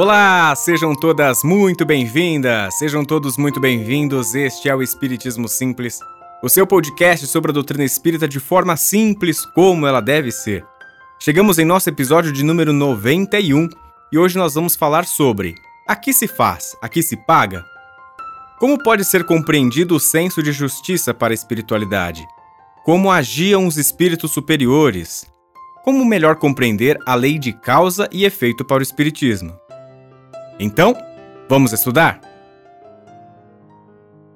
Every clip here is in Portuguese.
Olá, sejam todas muito bem-vindas, sejam todos muito bem-vindos. Este é o Espiritismo Simples, o seu podcast sobre a doutrina espírita de forma simples como ela deve ser. Chegamos em nosso episódio de número 91 e hoje nós vamos falar sobre Aqui se faz, aqui se paga. Como pode ser compreendido o senso de justiça para a espiritualidade? Como agiam os espíritos superiores? Como melhor compreender a lei de causa e efeito para o espiritismo? Então, vamos estudar?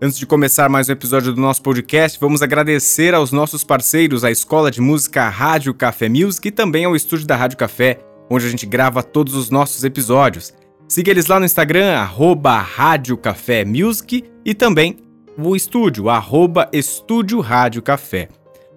Antes de começar mais um episódio do nosso podcast, vamos agradecer aos nossos parceiros, a Escola de Música Rádio Café Music e também ao estúdio da Rádio Café, onde a gente grava todos os nossos episódios. Siga eles lá no Instagram, arroba Rádio Café Music e também o estúdio, arroba Estúdio Rádio Café.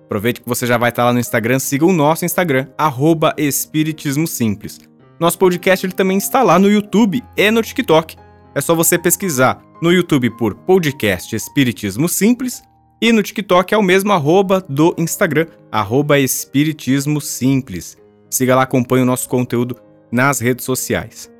Aproveite que você já vai estar lá no Instagram, siga o nosso Instagram, arroba Espiritismo Simples. Nosso podcast ele também está lá no YouTube e no TikTok. É só você pesquisar no YouTube por podcast Espiritismo Simples e no TikTok é o mesmo arroba do Instagram, arroba Espiritismo Simples. Siga lá, acompanhe o nosso conteúdo nas redes sociais.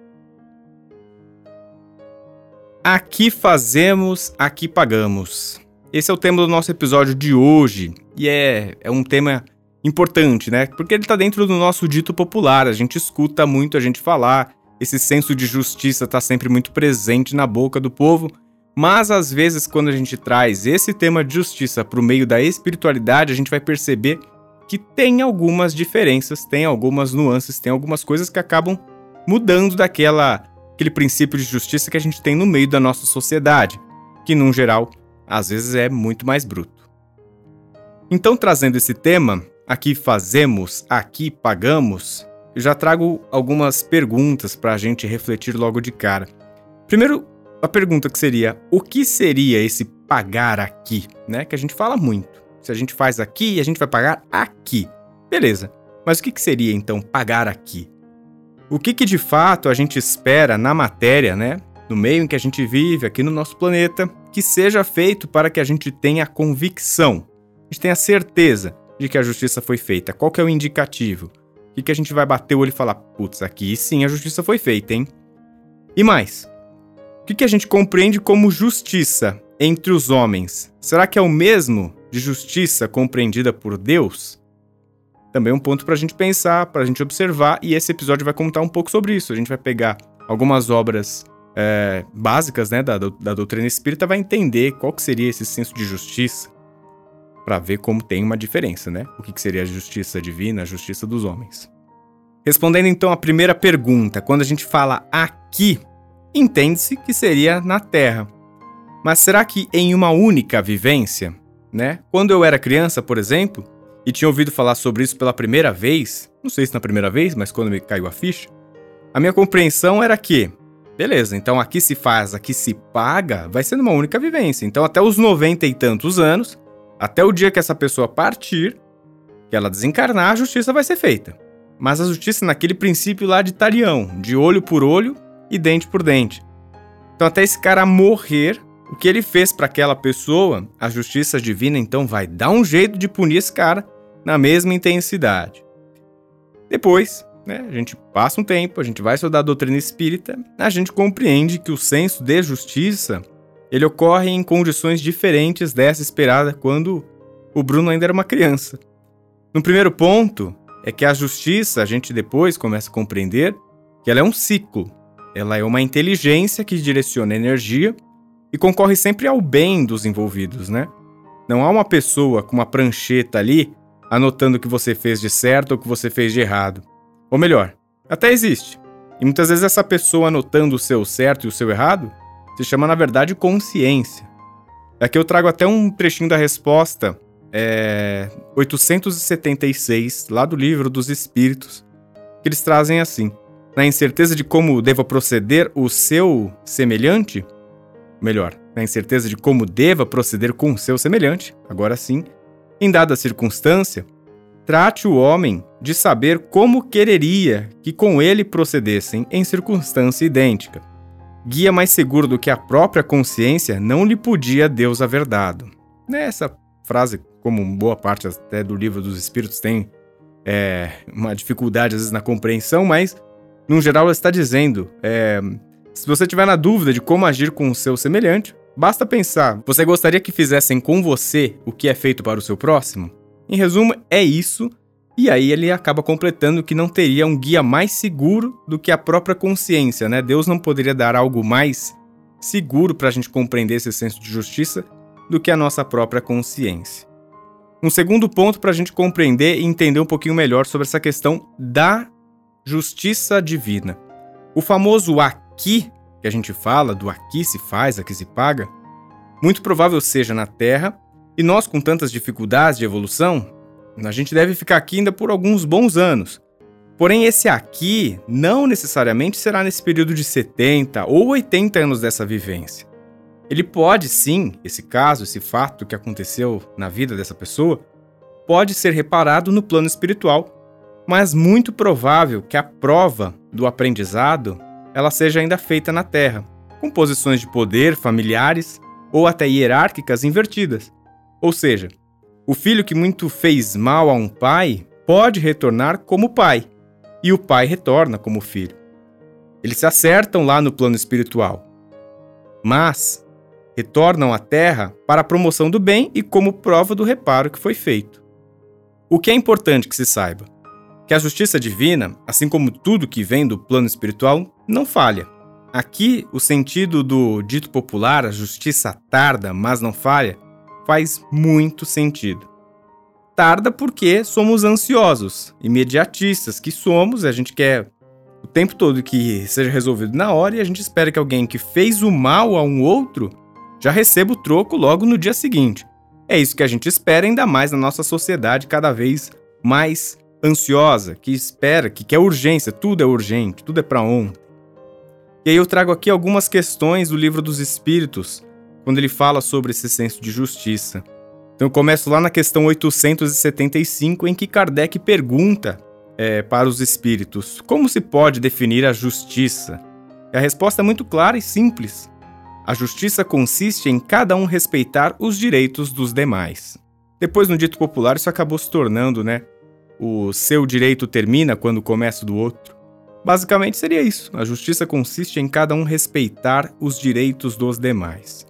Aqui fazemos, aqui pagamos. Esse é o tema do nosso episódio de hoje e é, é um tema importante, né? Porque ele está dentro do nosso dito popular, a gente escuta muito a gente falar, esse senso de justiça está sempre muito presente na boca do povo, mas às vezes quando a gente traz esse tema de justiça para o meio da espiritualidade, a gente vai perceber que tem algumas diferenças, tem algumas nuances, tem algumas coisas que acabam mudando daquela aquele princípio de justiça que a gente tem no meio da nossa sociedade, que num geral às vezes é muito mais bruto. Então, trazendo esse tema, aqui fazemos, aqui pagamos, eu já trago algumas perguntas para a gente refletir logo de cara. Primeiro, a pergunta que seria: o que seria esse pagar aqui? Né? Que a gente fala muito. Se a gente faz aqui, a gente vai pagar aqui. Beleza. Mas o que, que seria então pagar aqui? O que, que de fato a gente espera na matéria, né? No meio em que a gente vive, aqui no nosso planeta, que seja feito para que a gente tenha convicção, a gente tenha certeza de que a justiça foi feita? Qual que é o indicativo? O que, que a gente vai bater o olho e falar, putz, aqui sim a justiça foi feita, hein? E mais, o que, que a gente compreende como justiça entre os homens? Será que é o mesmo de justiça compreendida por Deus? Também um ponto para a gente pensar, para a gente observar, e esse episódio vai contar um pouco sobre isso. A gente vai pegar algumas obras é, básicas né, da, da doutrina espírita, vai entender qual que seria esse senso de justiça, para ver como tem uma diferença, né? O que seria a justiça divina, a justiça dos homens. Respondendo então à primeira pergunta, quando a gente fala aqui, entende-se que seria na Terra. Mas será que em uma única vivência, né? Quando eu era criança, por exemplo, e tinha ouvido falar sobre isso pela primeira vez, não sei se na primeira vez, mas quando me caiu a ficha, a minha compreensão era que, beleza, então aqui se faz, aqui se paga, vai ser numa única vivência. Então até os noventa e tantos anos, até o dia que essa pessoa partir, que ela desencarnar, a justiça vai ser feita. Mas a justiça naquele princípio lá de tarião, de olho por olho e dente por dente. Então até esse cara morrer, o que ele fez para aquela pessoa, a justiça divina então vai dar um jeito de punir esse cara na mesma intensidade. Depois, né, a gente passa um tempo, a gente vai estudar a doutrina espírita, a gente compreende que o senso de justiça ele ocorre em condições diferentes dessa esperada quando o Bruno ainda era uma criança. No primeiro ponto, é que a justiça, a gente depois começa a compreender que ela é um ciclo. Ela é uma inteligência que direciona energia e concorre sempre ao bem dos envolvidos, né? Não há uma pessoa com uma prancheta ali anotando o que você fez de certo ou o que você fez de errado. Ou melhor, até existe. E muitas vezes essa pessoa anotando o seu certo e o seu errado se chama, na verdade, consciência. Aqui eu trago até um trechinho da resposta é, 876, lá do livro dos Espíritos, que eles trazem assim: Na incerteza de como deva proceder o seu semelhante, melhor, na incerteza de como deva proceder com o seu semelhante, agora sim, em dada circunstância, trate o homem de saber como quereria que com ele procedessem em circunstância idêntica guia mais seguro do que a própria consciência, não lhe podia Deus haver dado. Nessa frase, como boa parte até do livro dos Espíritos tem é, uma dificuldade às vezes na compreensão, mas No geral, ela está dizendo: é, se você tiver na dúvida de como agir com o seu semelhante, basta pensar: você gostaria que fizessem com você o que é feito para o seu próximo? Em resumo, é isso. E aí ele acaba completando que não teria um guia mais seguro do que a própria consciência, né? Deus não poderia dar algo mais seguro para a gente compreender esse senso de justiça do que a nossa própria consciência. Um segundo ponto para a gente compreender e entender um pouquinho melhor sobre essa questão da justiça divina. O famoso aqui, que a gente fala, do aqui se faz, aqui se paga, muito provável seja na Terra, e nós, com tantas dificuldades de evolução, a gente deve ficar aqui ainda por alguns bons anos. Porém, esse aqui não necessariamente será nesse período de 70 ou 80 anos dessa vivência. Ele pode sim, esse caso, esse fato que aconteceu na vida dessa pessoa, pode ser reparado no plano espiritual, mas muito provável que a prova do aprendizado ela seja ainda feita na Terra, com posições de poder familiares ou até hierárquicas invertidas. Ou seja, o filho que muito fez mal a um pai pode retornar como pai, e o pai retorna como filho. Eles se acertam lá no plano espiritual. Mas retornam à Terra para a promoção do bem e como prova do reparo que foi feito. O que é importante que se saiba? Que a justiça divina, assim como tudo que vem do plano espiritual, não falha. Aqui, o sentido do dito popular, a justiça tarda, mas não falha, faz muito sentido. Tarda porque somos ansiosos, imediatistas que somos, a gente quer o tempo todo que seja resolvido na hora e a gente espera que alguém que fez o mal a um outro já receba o troco logo no dia seguinte. É isso que a gente espera, ainda mais na nossa sociedade cada vez mais ansiosa, que espera, que quer urgência, tudo é urgente, tudo é para ontem. E aí eu trago aqui algumas questões do livro dos Espíritos, quando ele fala sobre esse senso de justiça. Então eu começo lá na questão 875, em que Kardec pergunta é, para os espíritos como se pode definir a justiça. E a resposta é muito clara e simples. A justiça consiste em cada um respeitar os direitos dos demais. Depois, no dito popular, isso acabou se tornando, né? O seu direito termina quando começa o do outro. Basicamente seria isso. A justiça consiste em cada um respeitar os direitos dos demais.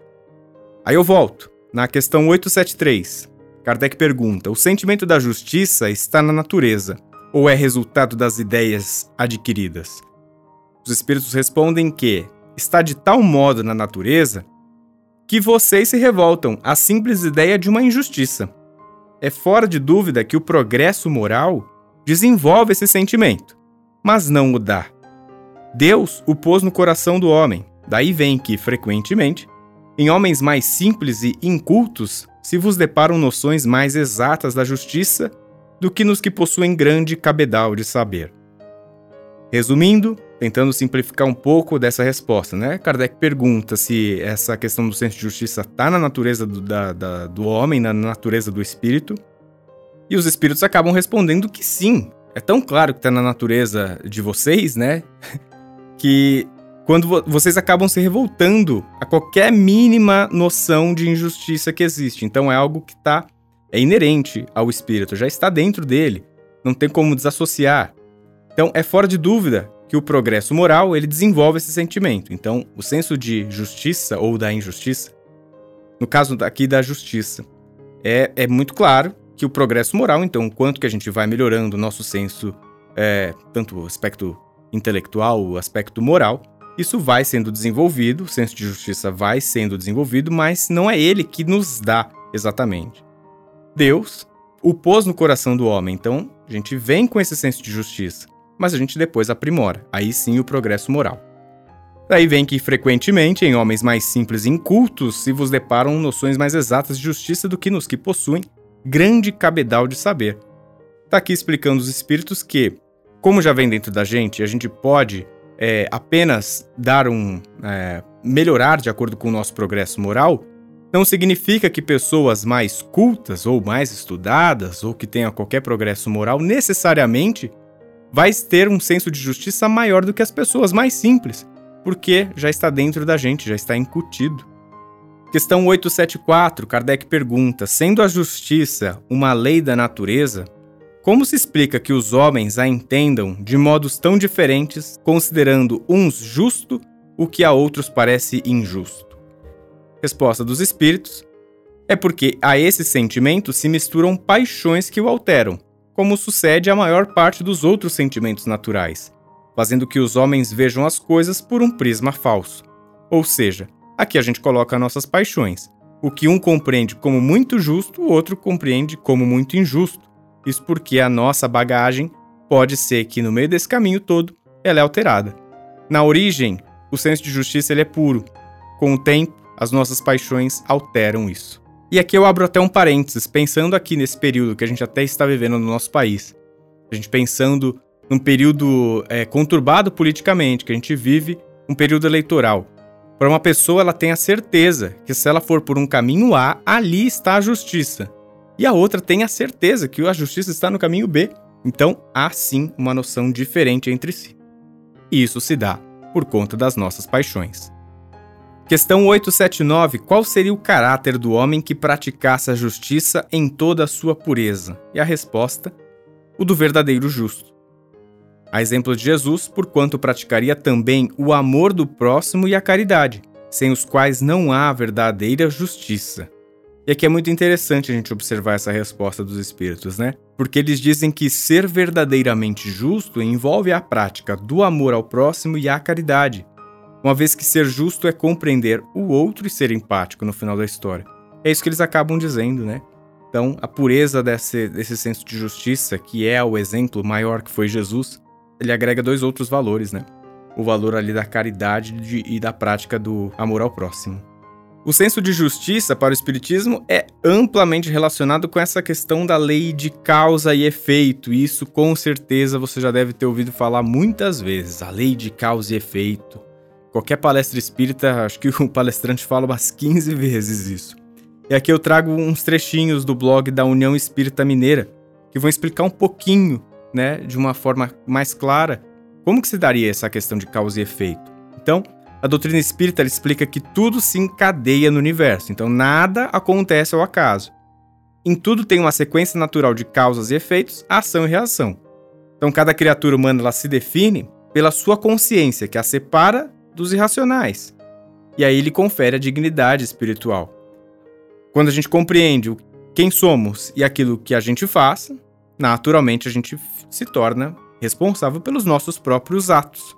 Aí eu volto. Na questão 873, Kardec pergunta: o sentimento da justiça está na natureza ou é resultado das ideias adquiridas? Os espíritos respondem que está de tal modo na natureza que vocês se revoltam à simples ideia de uma injustiça. É fora de dúvida que o progresso moral desenvolve esse sentimento, mas não o dá. Deus o pôs no coração do homem, daí vem que, frequentemente, em homens mais simples e incultos se vos deparam noções mais exatas da justiça do que nos que possuem grande cabedal de saber. Resumindo, tentando simplificar um pouco dessa resposta, né? Kardec pergunta se essa questão do senso de justiça está na natureza do, da, da, do homem, na natureza do espírito. E os espíritos acabam respondendo que sim. É tão claro que está na natureza de vocês, né? que quando vo vocês acabam se revoltando a qualquer mínima noção de injustiça que existe. Então é algo que está é inerente ao espírito, já está dentro dele. Não tem como desassociar. Então é fora de dúvida que o progresso moral ele desenvolve esse sentimento. Então, o senso de justiça ou da injustiça, no caso aqui da justiça, é, é muito claro que o progresso moral, então, quanto que a gente vai melhorando o nosso senso, é, tanto o aspecto intelectual, o aspecto moral, isso vai sendo desenvolvido, o senso de justiça vai sendo desenvolvido, mas não é ele que nos dá exatamente. Deus o pôs no coração do homem, então a gente vem com esse senso de justiça mas a gente depois aprimora, aí sim o progresso moral. Daí vem que, frequentemente, em homens mais simples e incultos, se vos deparam noções mais exatas de justiça do que nos que possuem grande cabedal de saber. Está aqui explicando os espíritos que, como já vem dentro da gente, a gente pode é, apenas dar um. É, melhorar de acordo com o nosso progresso moral, não significa que pessoas mais cultas ou mais estudadas ou que tenham qualquer progresso moral necessariamente vai ter um senso de justiça maior do que as pessoas mais simples, porque já está dentro da gente, já está incutido. Questão 874, Kardec pergunta: sendo a justiça uma lei da natureza, Como se explica que os homens a entendam de modos tão diferentes, considerando uns justo o que a outros parece injusto? Resposta dos espíritos: é porque a esse sentimento se misturam paixões que o alteram, como sucede à maior parte dos outros sentimentos naturais, fazendo que os homens vejam as coisas por um prisma falso. Ou seja, aqui a gente coloca nossas paixões. O que um compreende como muito justo, o outro compreende como muito injusto. Isso porque a nossa bagagem pode ser que no meio desse caminho todo ela é alterada. Na origem, o senso de justiça ele é puro. Com o tempo, as nossas paixões alteram isso. E aqui eu abro até um parênteses, pensando aqui nesse período que a gente até está vivendo no nosso país. A gente pensando num período é, conturbado politicamente, que a gente vive um período eleitoral. Para uma pessoa, ela tem a certeza que se ela for por um caminho A, ali está a justiça. E a outra tem a certeza que a justiça está no caminho B. Então, há sim uma noção diferente entre si. E isso se dá por conta das nossas paixões. Questão 879. Qual seria o caráter do homem que praticasse a justiça em toda a sua pureza? E a resposta: o do verdadeiro justo. A exemplo de Jesus, porquanto praticaria também o amor do próximo e a caridade, sem os quais não há verdadeira justiça. E aqui é muito interessante a gente observar essa resposta dos espíritos, né? Porque eles dizem que ser verdadeiramente justo envolve a prática do amor ao próximo e à caridade, uma vez que ser justo é compreender o outro e ser empático no final da história. É isso que eles acabam dizendo, né? Então, a pureza desse, desse senso de justiça, que é o exemplo maior que foi Jesus, ele agrega dois outros valores, né? O valor ali da caridade de, e da prática do amor ao próximo. O senso de justiça para o Espiritismo é amplamente relacionado com essa questão da lei de causa e efeito. Isso com certeza você já deve ter ouvido falar muitas vezes. A lei de causa e efeito. Qualquer palestra espírita, acho que o palestrante fala umas 15 vezes isso. E aqui eu trago uns trechinhos do blog da União Espírita Mineira, que vão explicar um pouquinho, né, de uma forma mais clara, como que se daria essa questão de causa e efeito. Então, a doutrina espírita explica que tudo se encadeia no universo, então nada acontece ao acaso. Em tudo tem uma sequência natural de causas e efeitos, ação e reação. Então cada criatura humana ela se define pela sua consciência, que a separa dos irracionais. E aí ele confere a dignidade espiritual. Quando a gente compreende quem somos e aquilo que a gente faz, naturalmente a gente se torna responsável pelos nossos próprios atos.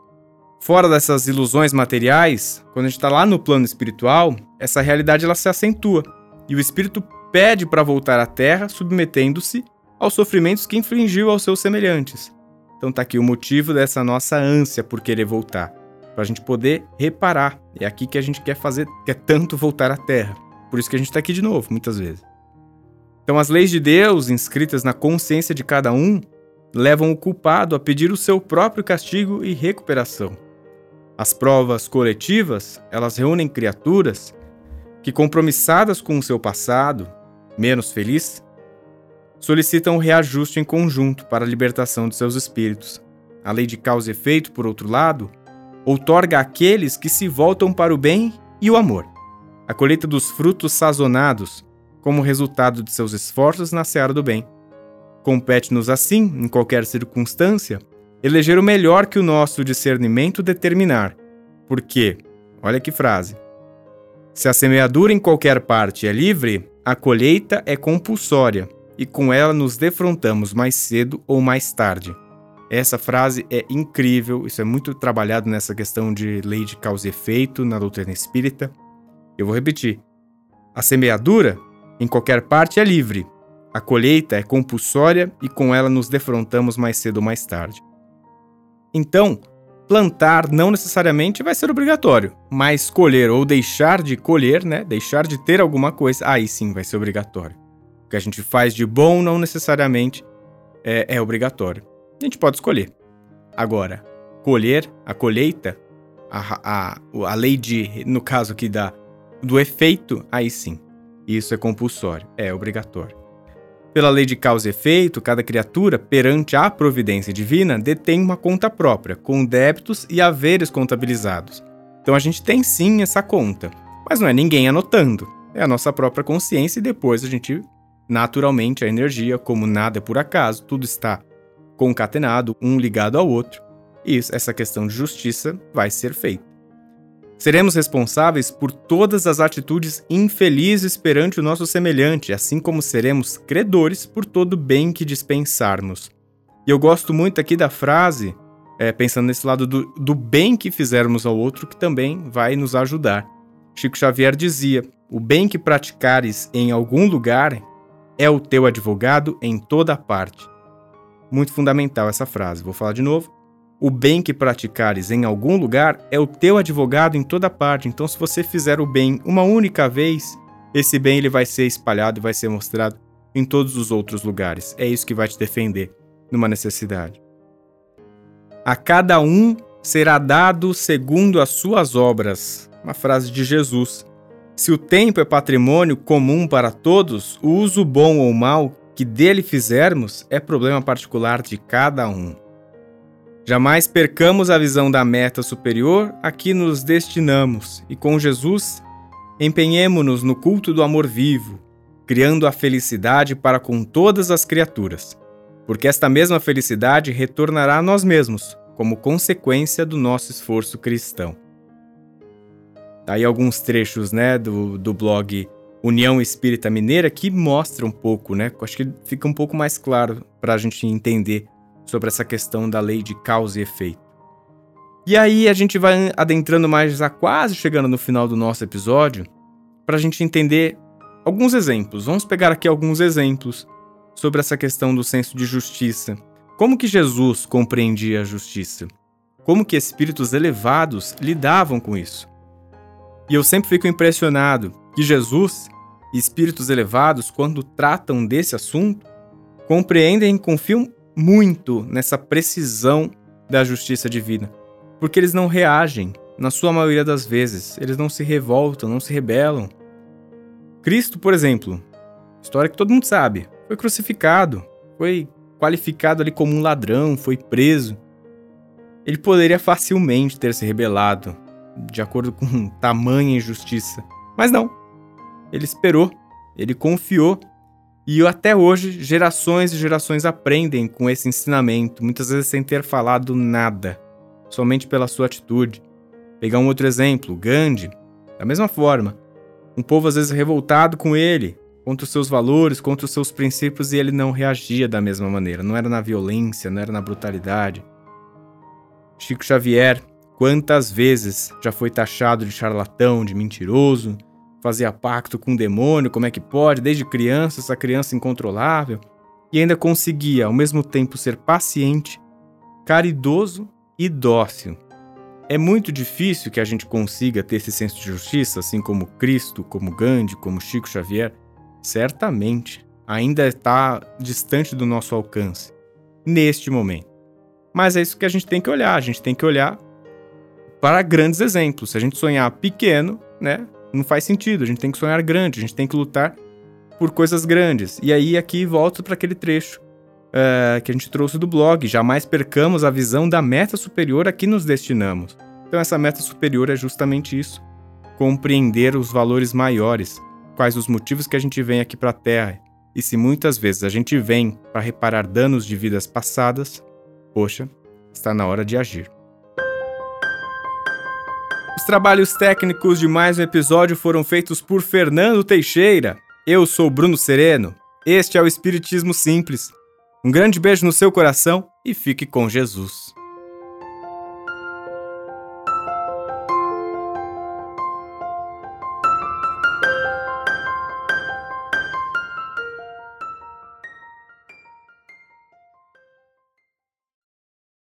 Fora dessas ilusões materiais, quando a gente está lá no plano espiritual, essa realidade ela se acentua e o espírito pede para voltar à Terra, submetendo-se aos sofrimentos que infligiu aos seus semelhantes. Então tá aqui o motivo dessa nossa ânsia por querer voltar para a gente poder reparar. É aqui que a gente quer fazer, quer tanto voltar à Terra. Por isso que a gente está aqui de novo, muitas vezes. Então, as leis de Deus, inscritas na consciência de cada um, levam o culpado a pedir o seu próprio castigo e recuperação. As provas coletivas, elas reúnem criaturas que, compromissadas com o seu passado, menos feliz, solicitam o reajuste em conjunto para a libertação de seus espíritos. A lei de causa e efeito, por outro lado, outorga àqueles que se voltam para o bem e o amor. A colheita dos frutos sazonados, como resultado de seus esforços na seara do bem. Compete-nos assim, em qualquer circunstância, eleger o melhor que o nosso discernimento determinar. Porque, olha que frase: se a semeadura em qualquer parte é livre, a colheita é compulsória, e com ela nos defrontamos mais cedo ou mais tarde. Essa frase é incrível, isso é muito trabalhado nessa questão de lei de causa e efeito na doutrina espírita. Eu vou repetir. A semeadura, em qualquer parte, é livre. A colheita é compulsória e com ela nos defrontamos mais cedo ou mais tarde. Então, plantar não necessariamente vai ser obrigatório, mas colher ou deixar de colher, né, deixar de ter alguma coisa, aí sim vai ser obrigatório. O que a gente faz de bom não necessariamente é, é obrigatório a gente pode escolher. Agora, colher, a colheita, a, a, a lei de, no caso aqui da, do efeito, aí sim. Isso é compulsório, é obrigatório. Pela lei de causa e efeito, cada criatura, perante a providência divina, detém uma conta própria, com débitos e haveres contabilizados. Então a gente tem sim essa conta, mas não é ninguém anotando, é a nossa própria consciência e depois a gente naturalmente a energia, como nada é por acaso, tudo está concatenado, um ligado ao outro, e essa questão de justiça vai ser feita. Seremos responsáveis por todas as atitudes infelizes perante o nosso semelhante, assim como seremos credores por todo o bem que dispensarmos. E eu gosto muito aqui da frase, é, pensando nesse lado do, do bem que fizermos ao outro, que também vai nos ajudar. Chico Xavier dizia: O bem que praticares em algum lugar é o teu advogado em toda parte. Muito fundamental essa frase, vou falar de novo. O bem que praticares em algum lugar é o teu advogado em toda parte. Então, se você fizer o bem uma única vez, esse bem ele vai ser espalhado e vai ser mostrado em todos os outros lugares. É isso que vai te defender numa necessidade. A cada um será dado segundo as suas obras. Uma frase de Jesus. Se o tempo é patrimônio comum para todos, o uso bom ou mal que dele fizermos é problema particular de cada um. Jamais percamos a visão da meta superior a que nos destinamos e com Jesus empenhemo-nos no culto do amor vivo, criando a felicidade para com todas as criaturas, porque esta mesma felicidade retornará a nós mesmos como consequência do nosso esforço cristão. Tá aí alguns trechos né, do, do blog União Espírita Mineira que mostra um pouco, né? Acho que fica um pouco mais claro para a gente entender sobre essa questão da lei de causa e efeito. E aí a gente vai adentrando mais, já quase chegando no final do nosso episódio, para a gente entender alguns exemplos. Vamos pegar aqui alguns exemplos sobre essa questão do senso de justiça. Como que Jesus compreendia a justiça? Como que espíritos elevados lidavam com isso? E eu sempre fico impressionado que Jesus e espíritos elevados, quando tratam desse assunto, compreendem e confiam muito nessa precisão da justiça divina, porque eles não reagem, na sua maioria das vezes, eles não se revoltam, não se rebelam. Cristo, por exemplo, história que todo mundo sabe, foi crucificado, foi qualificado ali como um ladrão, foi preso. Ele poderia facilmente ter se rebelado, de acordo com tamanha injustiça, mas não. Ele esperou, ele confiou e até hoje, gerações e gerações aprendem com esse ensinamento, muitas vezes sem ter falado nada, somente pela sua atitude. Pegar um outro exemplo, Gandhi, da mesma forma. Um povo às vezes revoltado com ele, contra os seus valores, contra os seus princípios, e ele não reagia da mesma maneira. Não era na violência, não era na brutalidade. Chico Xavier, quantas vezes já foi taxado de charlatão, de mentiroso, fazia pacto com o demônio, como é que pode, desde criança, essa criança incontrolável, e ainda conseguia ao mesmo tempo ser paciente, caridoso e dócil. É muito difícil que a gente consiga ter esse senso de justiça, assim como Cristo, como Gandhi, como Chico Xavier. Certamente, ainda está distante do nosso alcance, neste momento. Mas é isso que a gente tem que olhar, a gente tem que olhar para grandes exemplos. Se a gente sonhar pequeno, né, não faz sentido. A gente tem que sonhar grande, a gente tem que lutar por coisas grandes. E aí aqui volto para aquele trecho uh, que a gente trouxe do blog. Jamais percamos a visão da meta superior a que nos destinamos. Então essa meta superior é justamente isso: compreender os valores maiores, quais os motivos que a gente vem aqui para a Terra. E se muitas vezes a gente vem para reparar danos de vidas passadas, poxa, está na hora de agir. Os trabalhos técnicos de mais um episódio foram feitos por Fernando Teixeira. Eu sou Bruno Sereno. Este é o Espiritismo Simples. Um grande beijo no seu coração e fique com Jesus.